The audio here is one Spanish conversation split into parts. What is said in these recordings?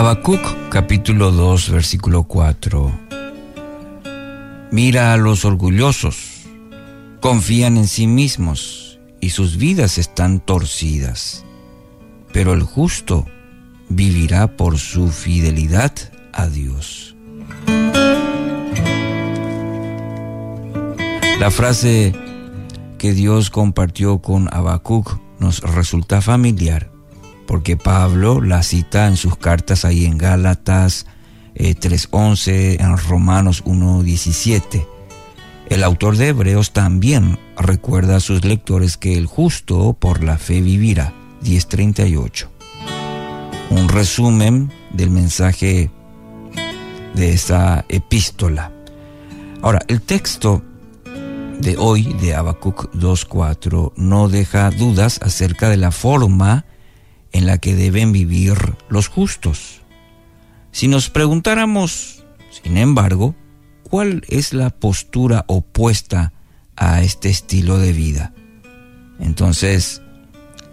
Habacuc capítulo 2 versículo 4. Mira a los orgullosos, confían en sí mismos y sus vidas están torcidas, pero el justo vivirá por su fidelidad a Dios. La frase que Dios compartió con Habacuc nos resulta familiar porque Pablo la cita en sus cartas ahí en Gálatas 3.11, eh, en Romanos 1.17. El autor de Hebreos también recuerda a sus lectores que el justo por la fe vivirá. 10.38. Un resumen del mensaje de esa epístola. Ahora, el texto de hoy de Habacuc 2.4 no deja dudas acerca de la forma en la que deben vivir los justos. Si nos preguntáramos, sin embargo, cuál es la postura opuesta a este estilo de vida, entonces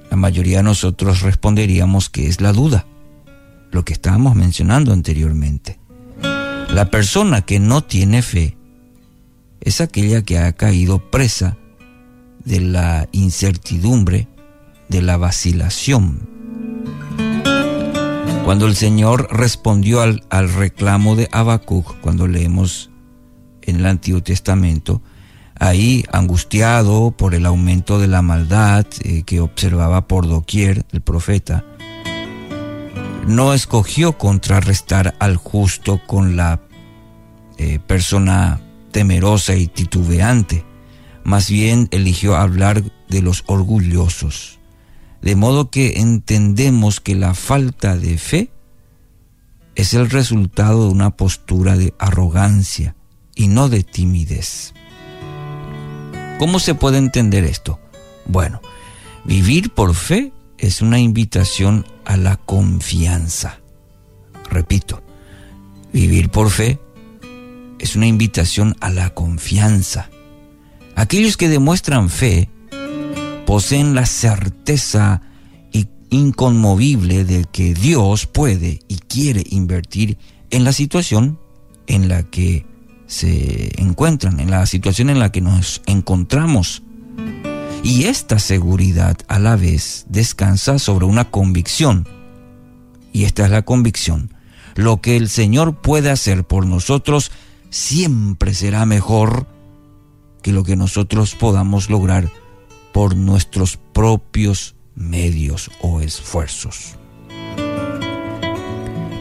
la mayoría de nosotros responderíamos que es la duda, lo que estábamos mencionando anteriormente. La persona que no tiene fe es aquella que ha caído presa de la incertidumbre, de la vacilación, cuando el Señor respondió al, reclamo de Habacuc, cuando leemos en el Antiguo Testamento, ahí angustiado por el aumento de la maldad eh, que observaba por doquier el profeta, no escogió contrarrestar al justo con la eh, persona temerosa y titubeante, más bien eligió hablar de los orgullosos de modo que entendemos que la falta de fe es el resultado de una postura de arrogancia y no de timidez. ¿Cómo se puede entender esto? Bueno, vivir por fe es una invitación a la confianza. Repito, vivir por fe es una invitación a la confianza. Aquellos que demuestran fe poseen la certeza inconmovible de que Dios puede y quiere invertir en la situación en la que se encuentran, en la situación en la que nos encontramos. Y esta seguridad a la vez descansa sobre una convicción. Y esta es la convicción. Lo que el Señor puede hacer por nosotros siempre será mejor que lo que nosotros podamos lograr por nuestros propios medios o esfuerzos.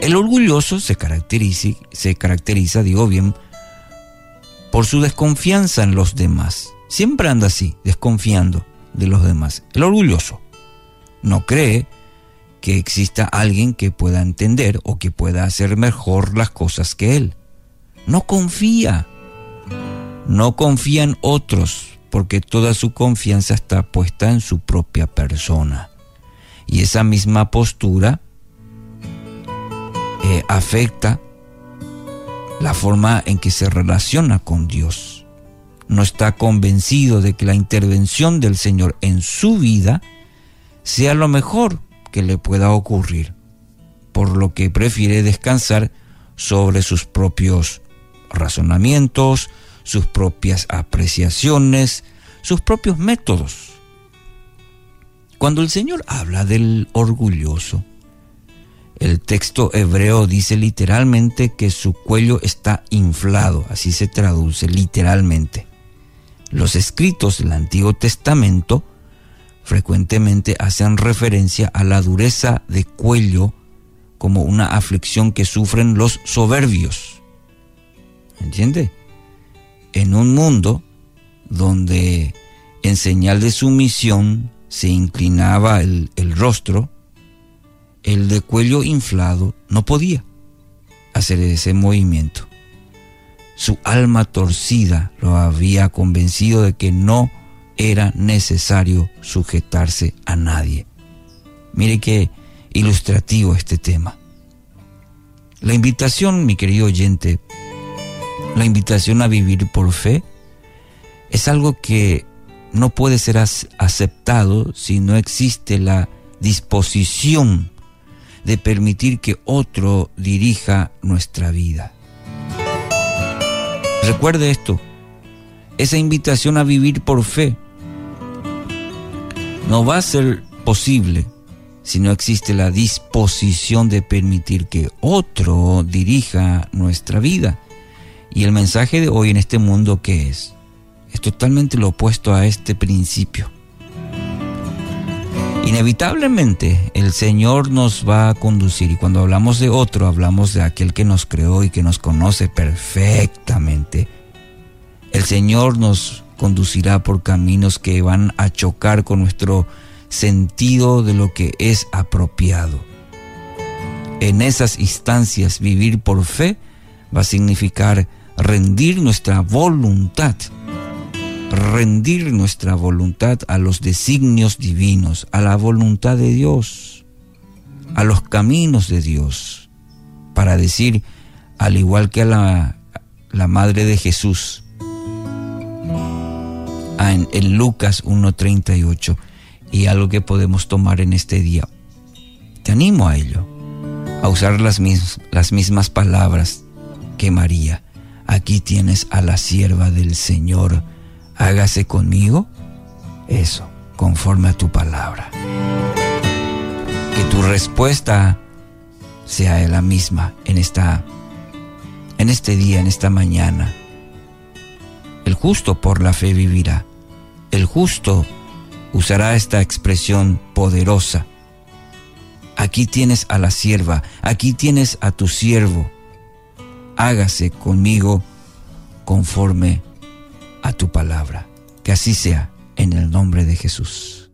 El orgulloso se caracteriza, se caracteriza, digo bien, por su desconfianza en los demás. Siempre anda así, desconfiando de los demás. El orgulloso no cree que exista alguien que pueda entender o que pueda hacer mejor las cosas que él. No confía. No confía en otros porque toda su confianza está puesta en su propia persona. Y esa misma postura eh, afecta la forma en que se relaciona con Dios. No está convencido de que la intervención del Señor en su vida sea lo mejor que le pueda ocurrir, por lo que prefiere descansar sobre sus propios razonamientos, sus propias apreciaciones, sus propios métodos. Cuando el Señor habla del orgulloso, el texto hebreo dice literalmente que su cuello está inflado, así se traduce literalmente. Los escritos del Antiguo Testamento frecuentemente hacen referencia a la dureza de cuello como una aflicción que sufren los soberbios. ¿Entiende? En un mundo donde en señal de sumisión se inclinaba el, rostro, el de cuello inflado no podía hacer ese movimiento. Su alma torcida lo había convencido de que no era necesario sujetarse a nadie. Mire qué ilustrativo este tema. La invitación, mi querido oyente, la invitación a vivir por fe es algo que no puede ser aceptado si no existe la disposición de permitir que otro dirija nuestra vida. Recuerde esto, esa invitación a vivir por fe no va a ser posible si no existe la disposición de permitir que otro dirija nuestra vida. Y el mensaje de hoy en este mundo, ¿qué es? Es totalmente lo opuesto a este principio. Inevitablemente el Señor nos va a conducir y cuando hablamos de otro hablamos de aquel que nos creó y que nos conoce perfectamente. El Señor nos conducirá por caminos que van a chocar con nuestro sentido de lo que es apropiado. En esas instancias vivir por fe va a significar rendir nuestra voluntad rendir nuestra voluntad a los designios divinos, a la voluntad de Dios, a los caminos de Dios, para decir, al igual que a la, la Madre de Jesús, en, en Lucas 1.38, y algo que podemos tomar en este día. Te animo a ello, a usar las, las mismas palabras que María. Aquí tienes a la sierva del Señor hágase conmigo eso, conforme a tu palabra. Que tu respuesta sea la misma en esta en este día, en esta mañana. El justo por la fe vivirá. El justo usará esta expresión poderosa. Aquí tienes a la sierva, aquí tienes a tu siervo. Hágase conmigo conforme a tu palabra. Que así sea en el nombre de Jesús.